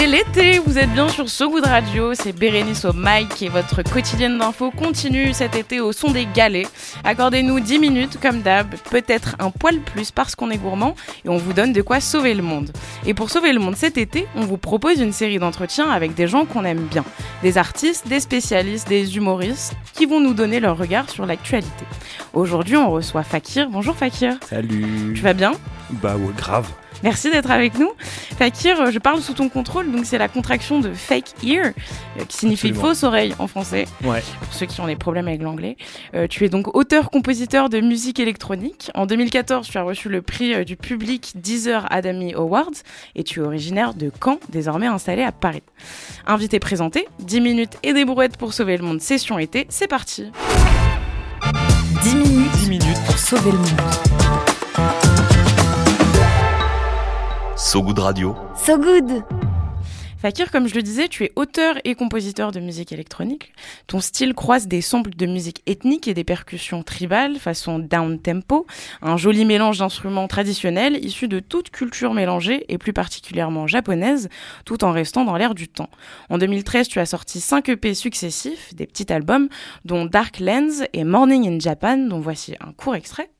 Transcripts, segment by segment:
C'est l'été, vous êtes bien sur So Good Radio, c'est Bérénice au mic et votre quotidienne d'info continue cet été au son des galets. Accordez-nous 10 minutes comme d'hab, peut-être un poil plus parce qu'on est gourmand et on vous donne de quoi sauver le monde. Et pour sauver le monde cet été, on vous propose une série d'entretiens avec des gens qu'on aime bien, des artistes, des spécialistes, des humoristes qui vont nous donner leur regard sur l'actualité. Aujourd'hui, on reçoit Fakir. Bonjour Fakir. Salut. Tu vas bien? Bah ouais, grave. Merci d'être avec nous. Fakir, euh, je parle sous ton contrôle, donc c'est la contraction de fake ear, euh, qui signifie Absolument. fausse oreille en français, Ouais. pour ceux qui ont des problèmes avec l'anglais. Euh, tu es donc auteur-compositeur de musique électronique. En 2014, tu as reçu le prix du public Deezer Adami Awards, et tu es originaire de Caen, désormais installé à Paris. Invité présenté, 10 minutes et des brouettes pour sauver le monde, session été, c'est parti 10 minutes, 10 minutes. pour sauver le monde. So Good Radio. So Good Fakir, comme je le disais, tu es auteur et compositeur de musique électronique. Ton style croise des samples de musique ethnique et des percussions tribales façon down tempo, un joli mélange d'instruments traditionnels issus de toute culture mélangée et plus particulièrement japonaise, tout en restant dans l'air du temps. En 2013, tu as sorti 5 EP successifs, des petits albums, dont Dark Lens et Morning in Japan, dont voici un court extrait.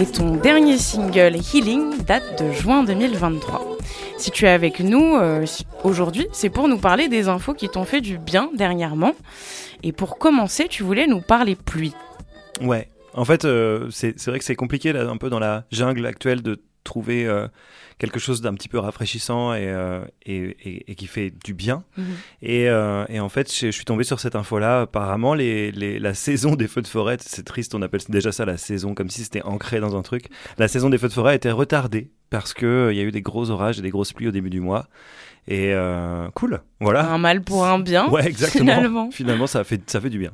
Et ton dernier single, Healing, date de juin 2023. Si tu es avec nous euh, aujourd'hui, c'est pour nous parler des infos qui t'ont fait du bien dernièrement. Et pour commencer, tu voulais nous parler pluie. Ouais. En fait, euh, c'est vrai que c'est compliqué un peu dans la jungle actuelle de trouver euh, quelque chose d'un petit peu rafraîchissant et, euh, et, et- et qui fait du bien. Et, euh, et en fait, je, je suis tombé sur cette info-là. Apparemment, les, les- la saison des feux de forêt, c'est triste, on appelle déjà ça la saison, comme si c'était ancré dans un truc. La saison des feux de forêt a été retardée parce que euh, il y a eu des gros orages et des grosses pluies au début du mois. Et cool, voilà. Un mal pour un bien. Ouais, exactement. finalement. Finalement, ça fait, ça fait du bien.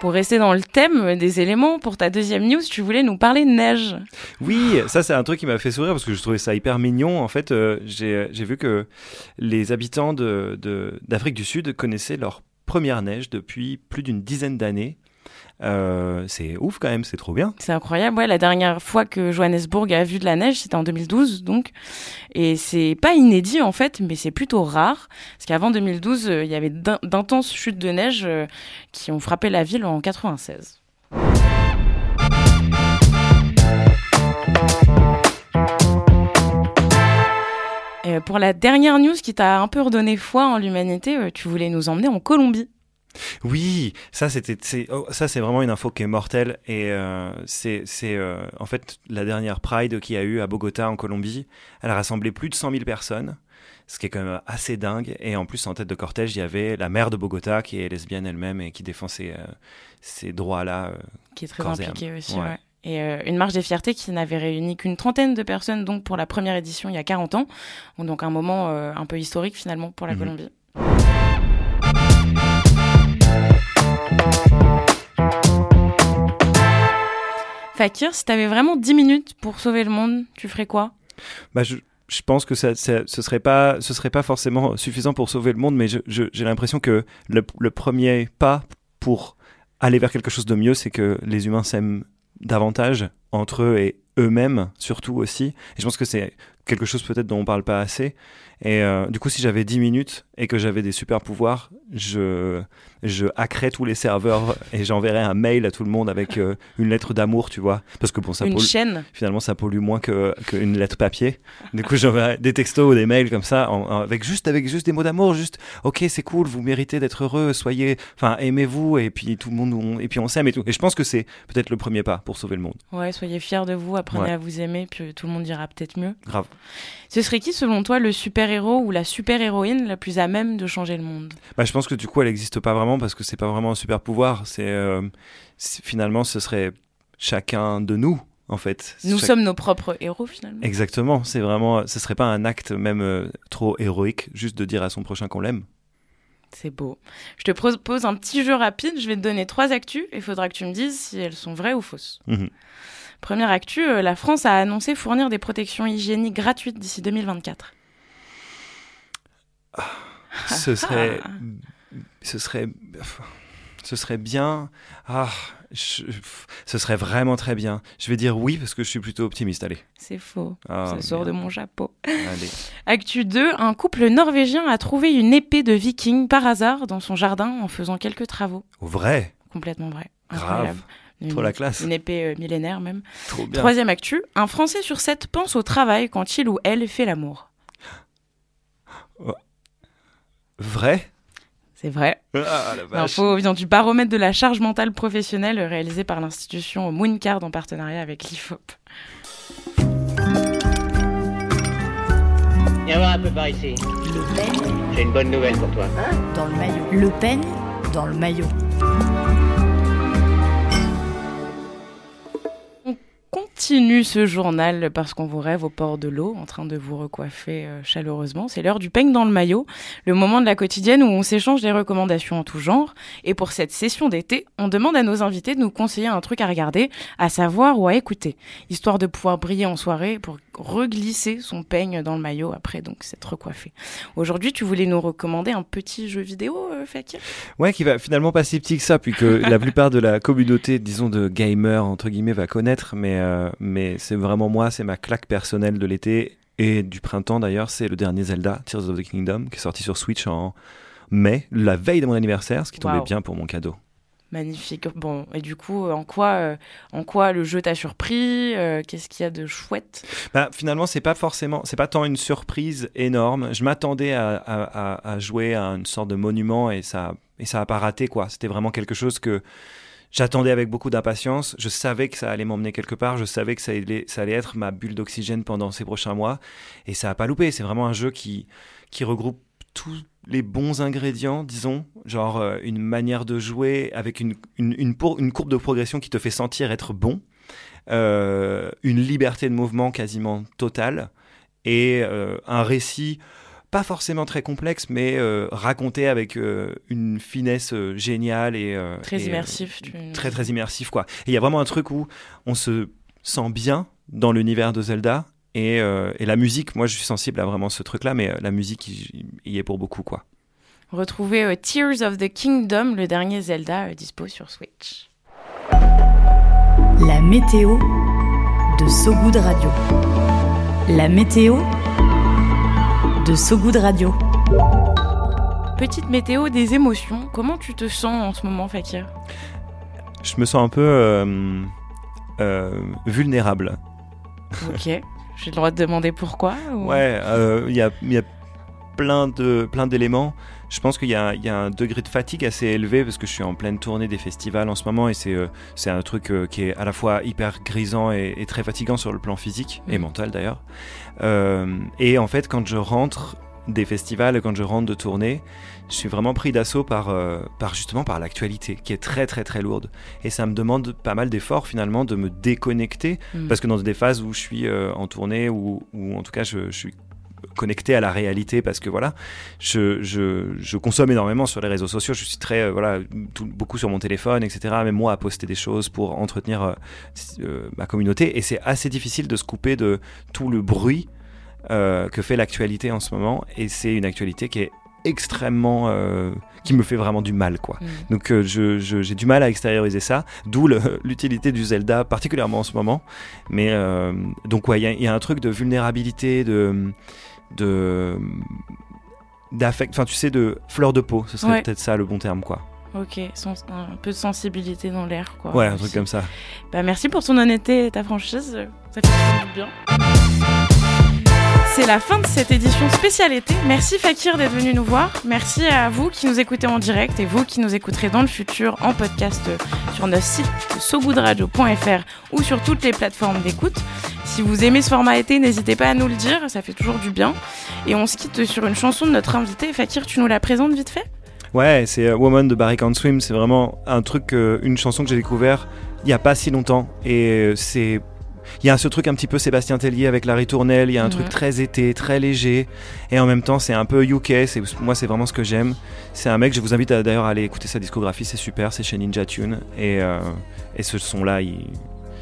Pour rester dans le thème des éléments, pour ta deuxième news, tu voulais nous parler de neige. Oui, ça c'est un truc qui m'a fait sourire parce que je trouvais ça hyper mignon. En fait, euh, j'ai j'ai vu que les habitants de- de- d'Afrique du Sud connaissaient leur première neige depuis plus d'une dizaine d'années. Euh, c'est ouf quand même, c'est trop bien. C'est incroyable. Ouais, la dernière fois que Johannesburg a vu de la neige, c'était en 2012, donc. Et c'est pas inédit en fait, mais c'est plutôt rare. Parce qu'avant 2012, euh, il y avait d'in- d'intenses chutes de neige euh, qui ont frappé la ville en 96. Et pour la dernière news qui t'a un peu redonné foi en l'humanité, tu voulais nous emmener en Colombie. Oui, ça c'était, c'est- oh, ça c'est vraiment une info qui est mortelle et euh, c'est, euh, en fait la dernière Pride qu'il y a eu à Bogota en Colombie, elle a rassemblé plus de 100 000 personnes, ce qui est quand même assez dingue. Et en plus en tête de cortège il y avait la maire de Bogota qui est lesbienne elle-même et qui défend ces, euh, ces droits-là. euh. qui est très Corps et âme. impliqué aussi. Ouais. ouais. Et euh, une marche des fiertés qui n'avait réuni qu'une trentaine de personnes donc pour la première édition il y a 40 ans. Donc un moment euh, un peu historique finalement pour la Mhm. Colombie. Fakir, si t'avais vraiment 10 minutes pour sauver le monde, tu ferais quoi? Bah, je, je pense que ça, ce serait pas, ce serait pas forcément suffisant pour sauver le monde, mais j'ai l'impression que le, le premier pas pour aller vers quelque chose de mieux, c'est que les humains s'aiment davantage entre eux et eux-mêmes, surtout aussi. Et je pense que c'est quelque chose peut-être dont on parle pas assez. Et euh, du coup, si j'avais 10 minutes et que j'avais des super pouvoirs, je, je hackerais tous les serveurs et j'enverrais un mail à tout le monde avec euh, une lettre d'amour, tu vois. Parce que bon, ça Une pollue- chaîne finalement ça pollue moins que qu'une lettre papier. Du coup, j'enverrai des textos ou des mails comme ça en- en- avec juste avec juste des mots d'amour, juste OK, c'est cool, vous méritez d'être heureux, soyez enfin aimez-vous et puis tout le monde on- et puis on s'aime et tout. Et je pense que c'est peut-être le premier pas pour sauver le monde. Ouais, soyez soyez fiers de vous, apprenez Ouais. à vous aimer, puis tout le monde ira peut-être mieux. Grave. Ce serait qui, selon toi, le super-héros ou la super-héroïne la plus à même de changer le monde? Bah, je pense que du coup, elle n'existe pas vraiment parce que c'est pas vraiment un super pouvoir. C'est euh, finalement, ce serait chacun de nous, en fait. Nous Chaque- sommes nos propres héros, finalement. Exactement. C'est vraiment, ce serait pas un acte même euh, trop héroïque, juste de dire à son prochain qu'on l'aime. C'est beau. Je te propose un petit jeu rapide. Je vais te donner trois actus il faudra que tu me dises si elles sont vraies ou fausses. Mhm. Première actu, euh, la France a annoncé fournir des protections hygiéniques gratuites d'ici 2024. Ce serait, ce serait, ce serait bien. Ah, je- ce serait vraiment très bien. Je vais dire oui parce que je suis plutôt optimiste. Allez. C'est faux. Ah, Ça sort de mon chapeau. Allez. Actu 2, un couple norvégien a trouvé une épée de viking par hasard dans son jardin en faisant quelques travaux. Au vrai. Complètement vrai. Grave. Incroyable. Une, Trop la classe. une épée euh, millénaire même. Trop bien. Troisième actu, un Français sur sept pense au travail quand il ou elle fait l'amour. Vrai? C'est vrai. Ah. L'info vient du baromètre de la charge mentale professionnelle réalisé par l'institution Mooncard en partenariat avec l'IFOP. Viens voir un peu par ici. Le peigne J'ai une bonne nouvelle pour toi. dans le maillot. Le peigne dans le maillot. Continue ce journal parce qu'on vous rêve au port de l'eau, en train de vous recoiffer euh, chaleureusement. C'est l'heure du peigne dans le maillot, le moment de la quotidienne où on s'échange des recommandations en tout genre. Et pour cette session d'été, on demande à nos invités de nous conseiller un truc à regarder, à savoir ou à écouter, histoire de pouvoir briller en soirée pour reglisser son peigne dans le maillot après donc s'être recoiffé. Aujourd'hui, tu voulais nous recommander un petit jeu vidéo, euh, Fakir? Ouais, qui va finalement pas si petit que ça, puis que la plupart de la communauté, disons, de gamers, entre guillemets, va connaître. Mais, euh, mais c'est vraiment moi, c'est ma claque personnelle de l'été et du printemps d'ailleurs. C'est le dernier Zelda, Tears of the Kingdom, qui est sorti sur Switch en mai, la veille de mon anniversaire, ce qui tombait bien pour mon cadeau. Magnifique. Bon, et du coup, en quoi, euh, en quoi le jeu t'a surpris Euh, Qu'est-ce qu'il y a de chouette? Bah, finalement, c'est pas forcément, c'est pas tant une surprise énorme. Je m'attendais à- à jouer à une sorte de monument et ça, et ça a pas raté quoi. C'était vraiment quelque chose que j'attendais avec beaucoup d'impatience. Je savais que ça allait m'emmener quelque part. Je savais que ça allait, être ma bulle d'oxygène pendant ces prochains mois et ça a pas loupé. C'est vraiment un jeu qui, qui regroupe tous les bons ingrédients, disons, genre euh, une manière de jouer avec une, une courbe de progression qui te fait sentir être bon, euh, une liberté de mouvement quasiment totale et euh, un récit pas forcément très complexe, mais euh, raconté avec euh, une finesse euh, géniale et euh, Très et, euh, immersif. tu- très très immersif quoi. Et il y a vraiment un truc où on se sent bien dans l'univers de Zelda et, euh, et la musique. Moi, je suis sensible à vraiment ce truc-là, mais euh, la musique il il y est pour beaucoup quoi. Retrouvez euh, Tears of the Kingdom, le dernier Zelda euh, dispo sur Switch. La météo de Sogoud Radio. La météo de Sogoud Radio. Petite météo des émotions. Comment tu te sens en ce moment, Fakir? Je me sens un peu euh, euh, vulnérable. Ok. J'ai le droit de demander pourquoi ou- Ouais, euh, il y, a, il y a plein de plein d'éléments. Je pense qu'il y, a- il y a un degré de fatigue assez élevé parce que je suis en pleine tournée des festivals en ce moment et c'est euh, un truc euh, qui est à la fois hyper grisant et, et très fatigant sur le plan physique et Mhm. mental d'ailleurs. Euh, et en fait, quand je rentre des festivals, quand je rentre de tournée, je suis vraiment pris d'assaut par, par justement par l'actualité qui est très très très lourde et ça me demande pas mal d'efforts finalement de me déconnecter Mm. parce que dans des phases où je suis en tournée ou, ou en tout cas je, je suis connecté à la réalité parce que voilà je, je, je consomme énormément sur les réseaux sociaux je suis très euh, voilà tout- beaucoup sur mon téléphone etc même moi à poster des choses pour entretenir euh, euh, ma communauté et c'est assez difficile de se couper de tout le bruit que fait l'actualité en ce moment et c'est une actualité qui est extrêmement euh, qui me fait vraiment du mal quoi Mm. donc euh, je- j'ai du mal à extérioriser ça, d'où l'utilité du Zelda, particulièrement en ce moment. Mais euh, donc ouais, il y a- il y, a un truc de vulnérabilité, de de d'affect, enfin tu sais, de fleur de peau. Ce serait Ouais. peut-être ça le bon terme quoi. Ok, sens- un peu de sensibilité dans l'air, quoi. Ouais, un truc comme ça. Bah, merci pour ton honnêteté et ta franchise. Ça fait bien. C'est c'est la fin de cette édition spéciale été. Merci Fakir d'être venu nous voir. Merci à vous qui nous écoutez en direct et vous qui nous écouterez dans le futur en podcast sur notre site sogoodradio.fr ou sur toutes les plateformes d'écoute. Si vous aimez ce format été, n'hésitez pas à nous le dire, ça fait toujours du bien. Et on se quitte sur une chanson de notre invité. Fakir, tu nous la présentes vite fait? Ouais, c'est euh, Woman de Barry Can't Swim. C'est vraiment un truc, euh, une chanson que j'ai découvert il y a pas si longtemps. Et euh, c'est il y a ce truc un petit peu Sébastien Tellier avec la ritournelle, il y a un truc très été, très léger, et en même temps c'est un peu UK, moi c'est vraiment ce que j'aime. C'est un mec, je vous invite d'ailleurs à aller écouter sa discographie, c'est super, c'est chez Ninja Tune, et, et ce son-là,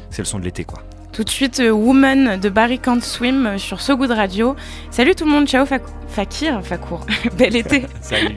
c'est le son de l'été quoi. Tout de suite, Woman de Barry Can't Swim sur So Good Radio. Salut tout le monde, ciao Fakir, Fakour, bel été. Salut.